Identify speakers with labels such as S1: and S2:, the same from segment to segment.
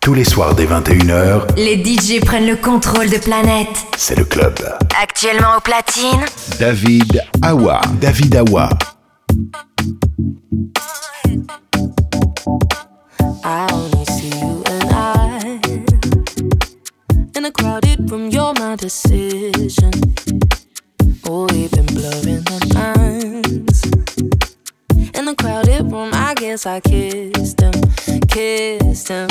S1: Tous les soirs dès 21h,
S2: les DJ prennent le contrôle de planète.
S1: C'est le club.
S2: Actuellement au platine,
S1: David Awa. David Awa.
S3: I only see you and I In a crowded room, you're my decision Oh, we've been blurring the lines In a crowded room, I guess I kissed him Kissed him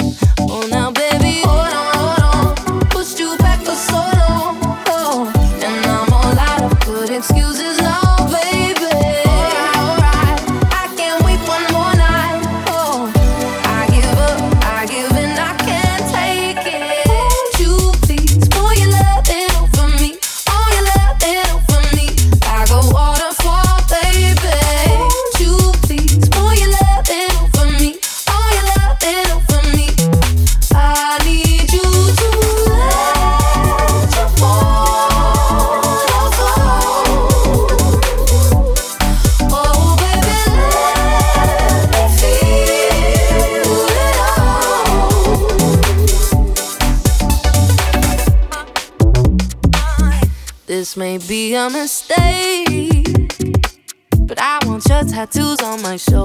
S3: Mistake. But I want your tattoos on my
S1: shoulder.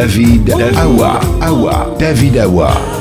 S1: David Awa. Awa. David Awa.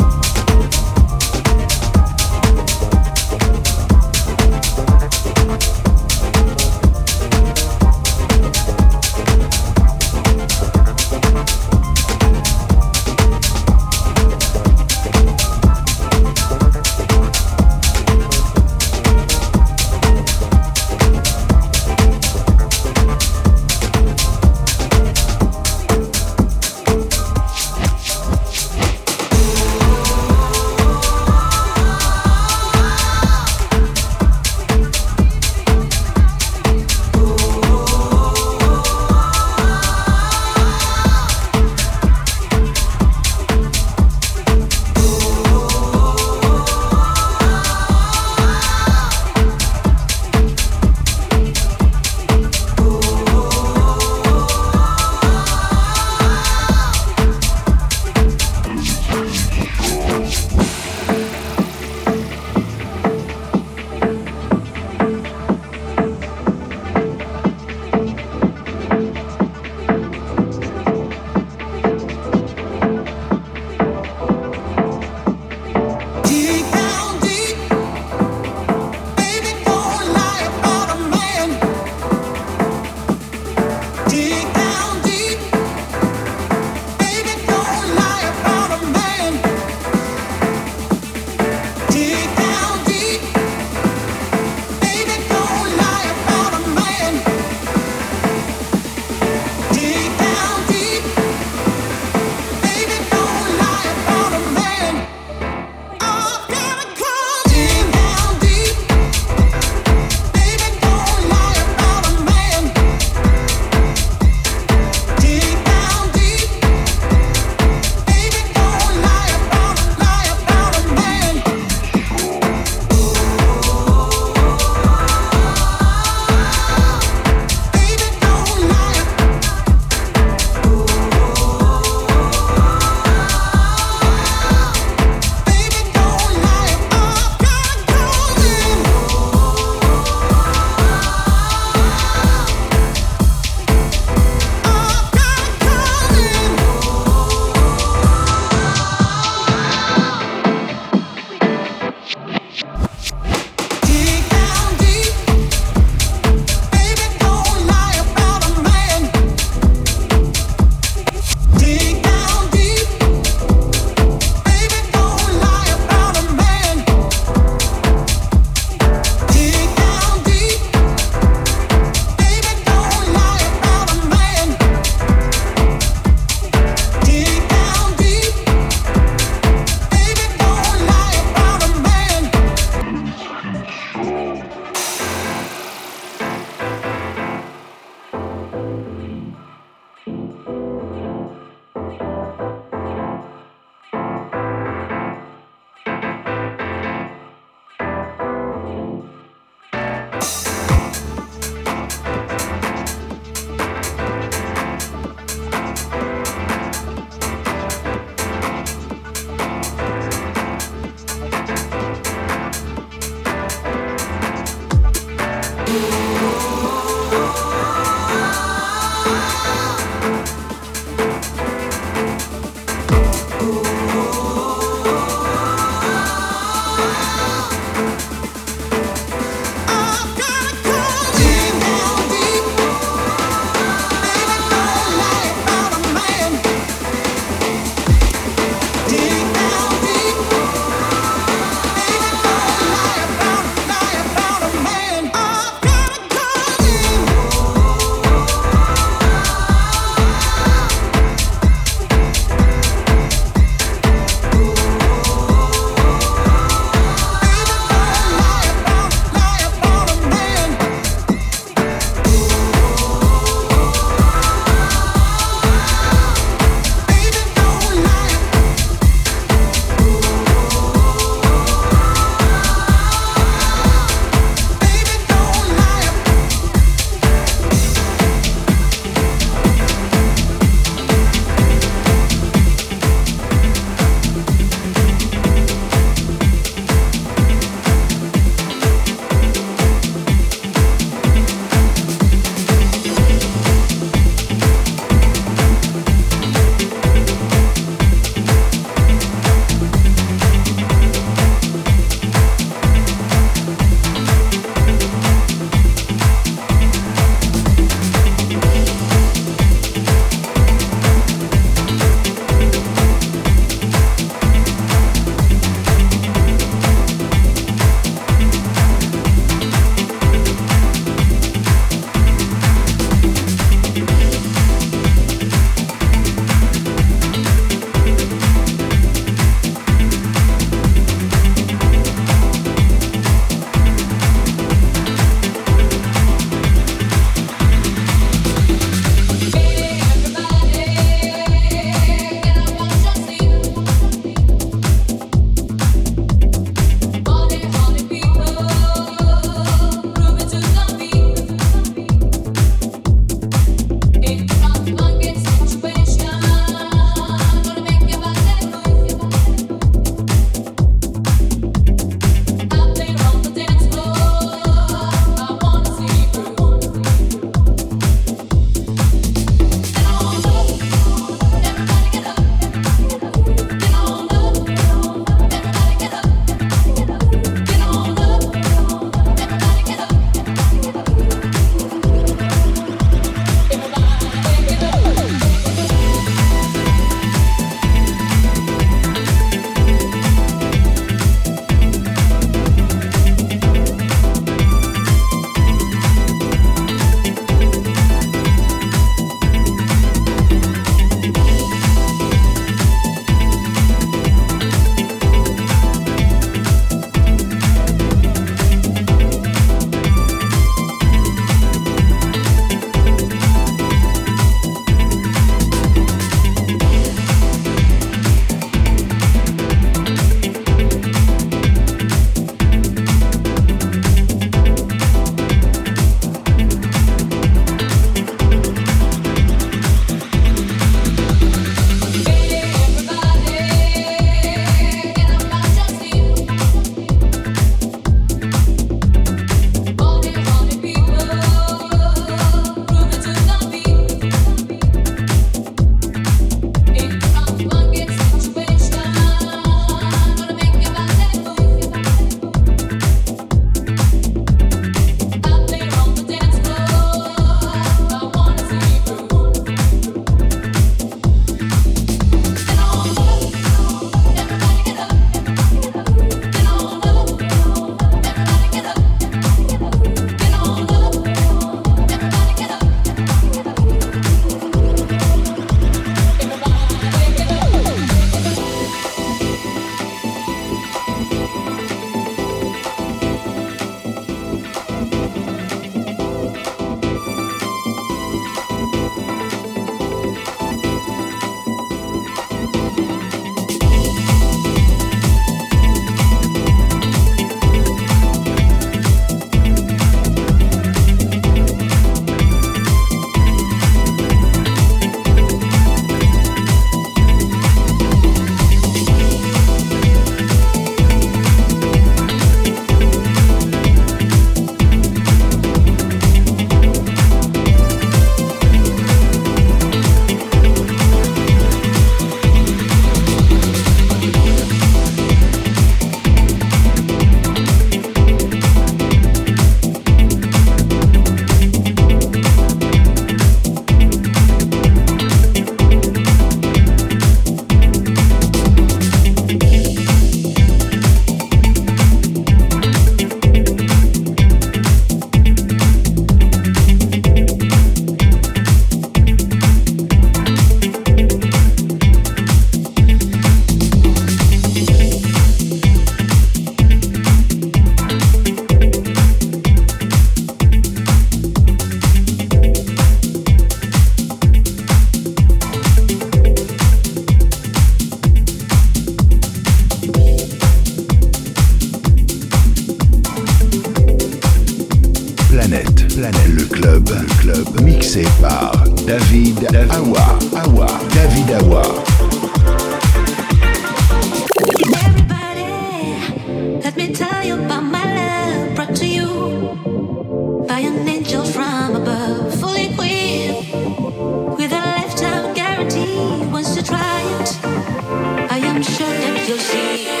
S4: You'll see.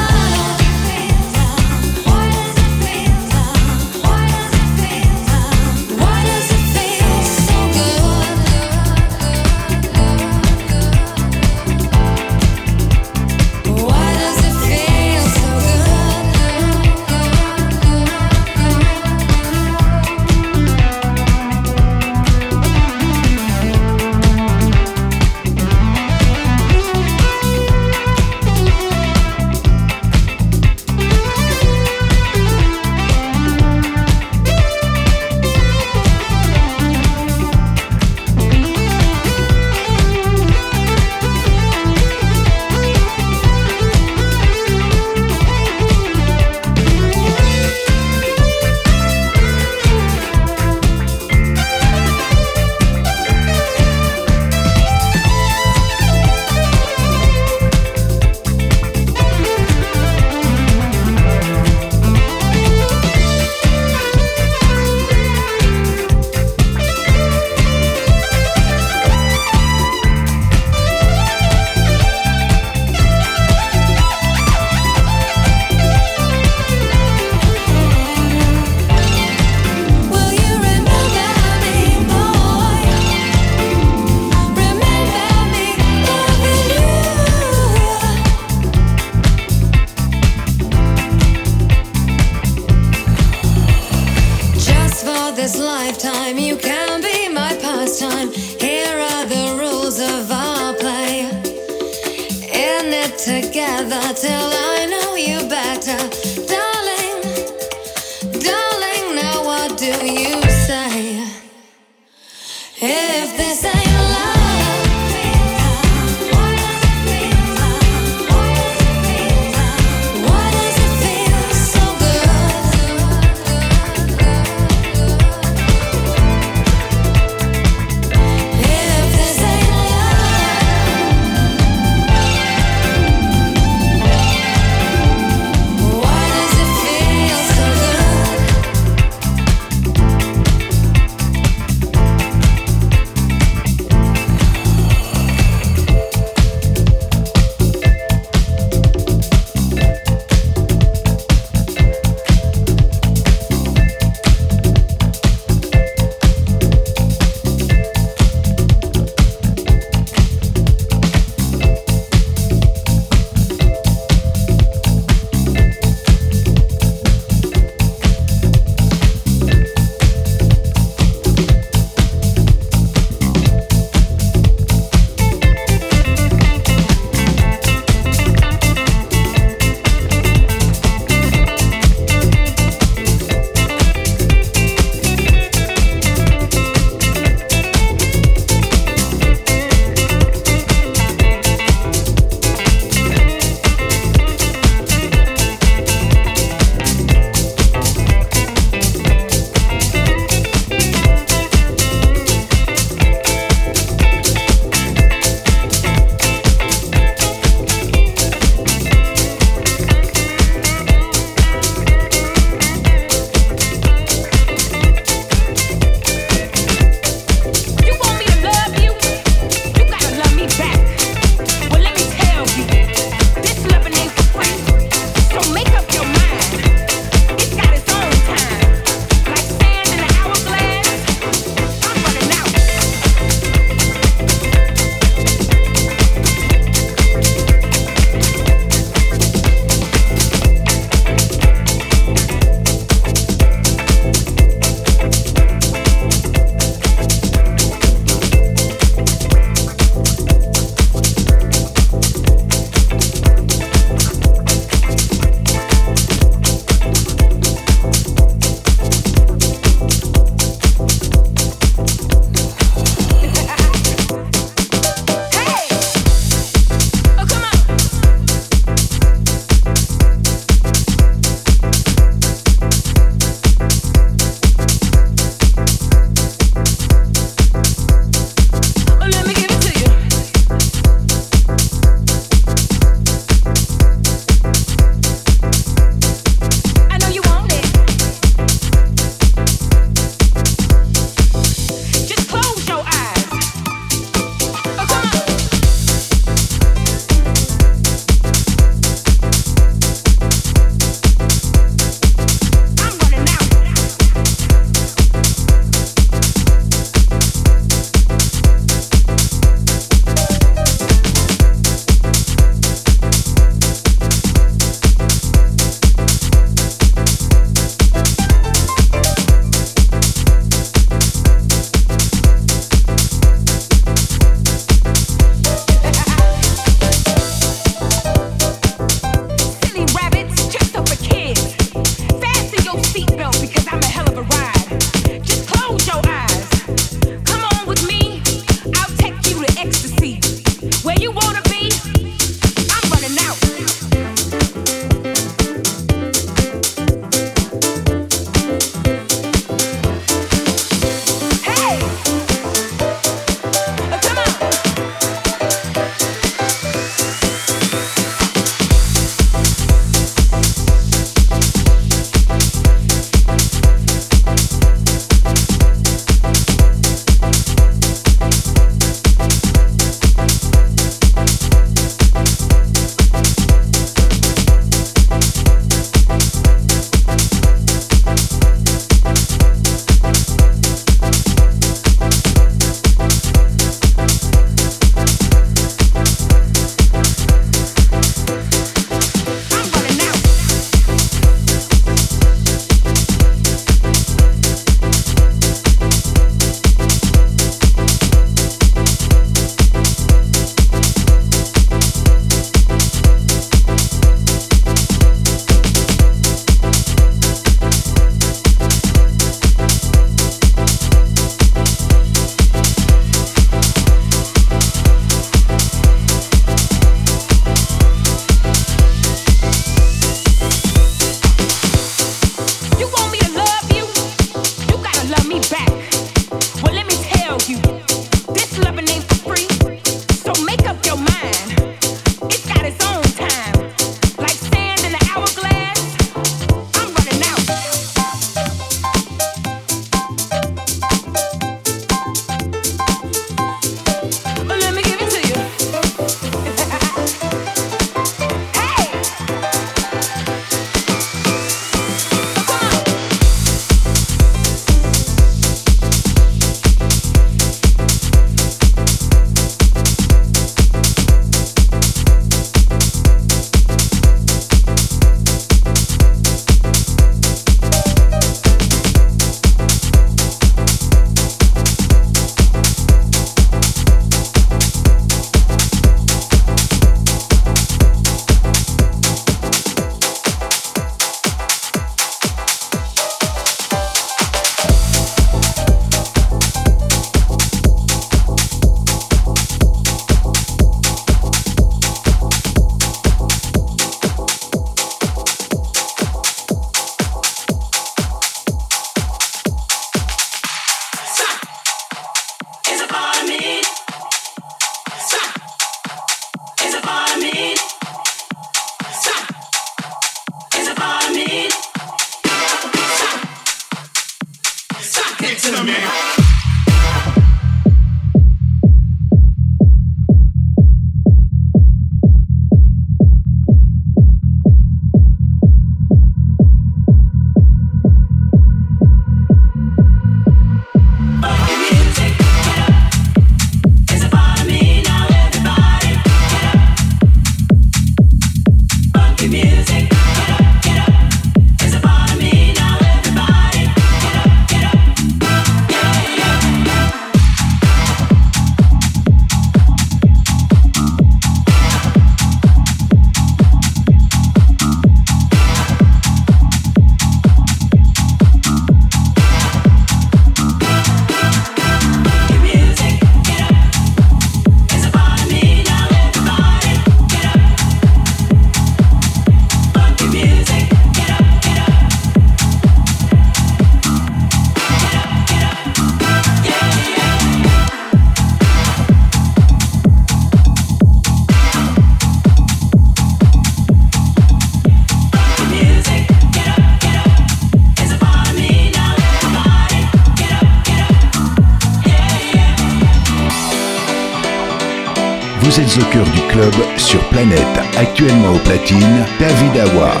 S5: Platine, David Awa.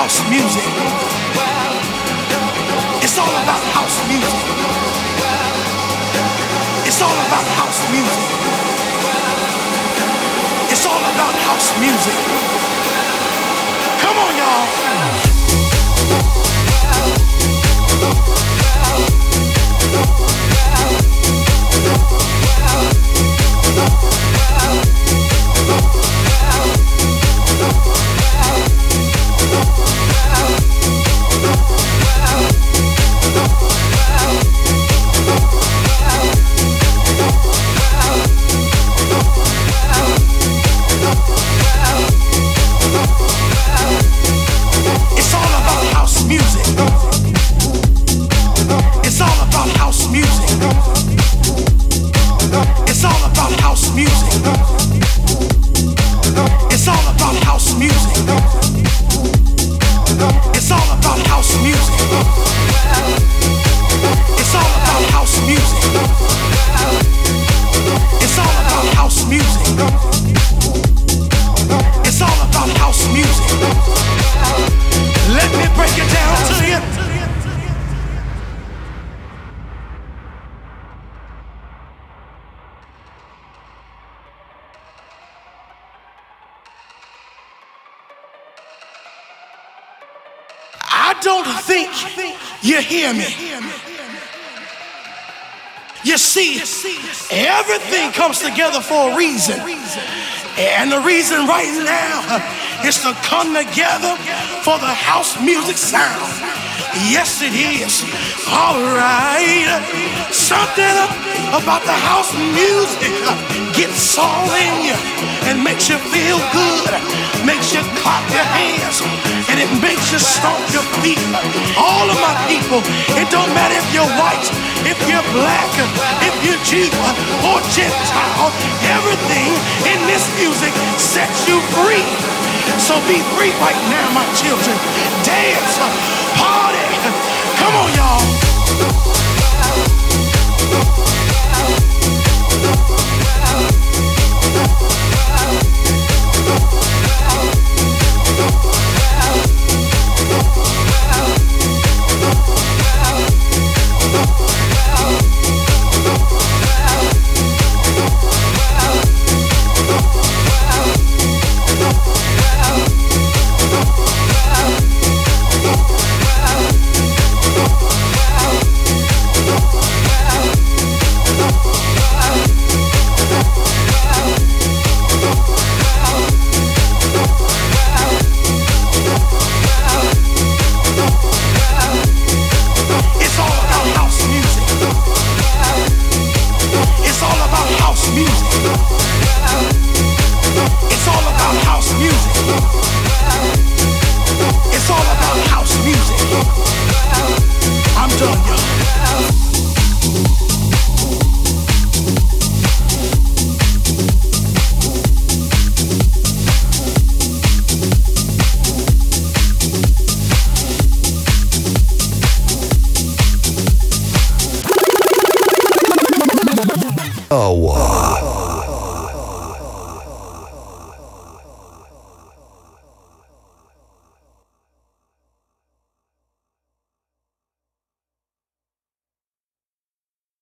S5: House music. It's all about house music. It's all about house music. It's all about house music. Come on, y'all. Everything comes together for a reason. And the reason right now is to come together for the house music sound. Yes, it is. All right. Something about the house music gets all in you and makes you feel good, makes you clap your hands, and it makes you stomp your feet. All of my people, it don't matter if you're white, if you're black, if you're Jew or Gentile, everything in this music sets you free. So be free right now, my children. Dance, party. Come on, y'all. It's all about house music. It's all about house music. I'm done, y'all.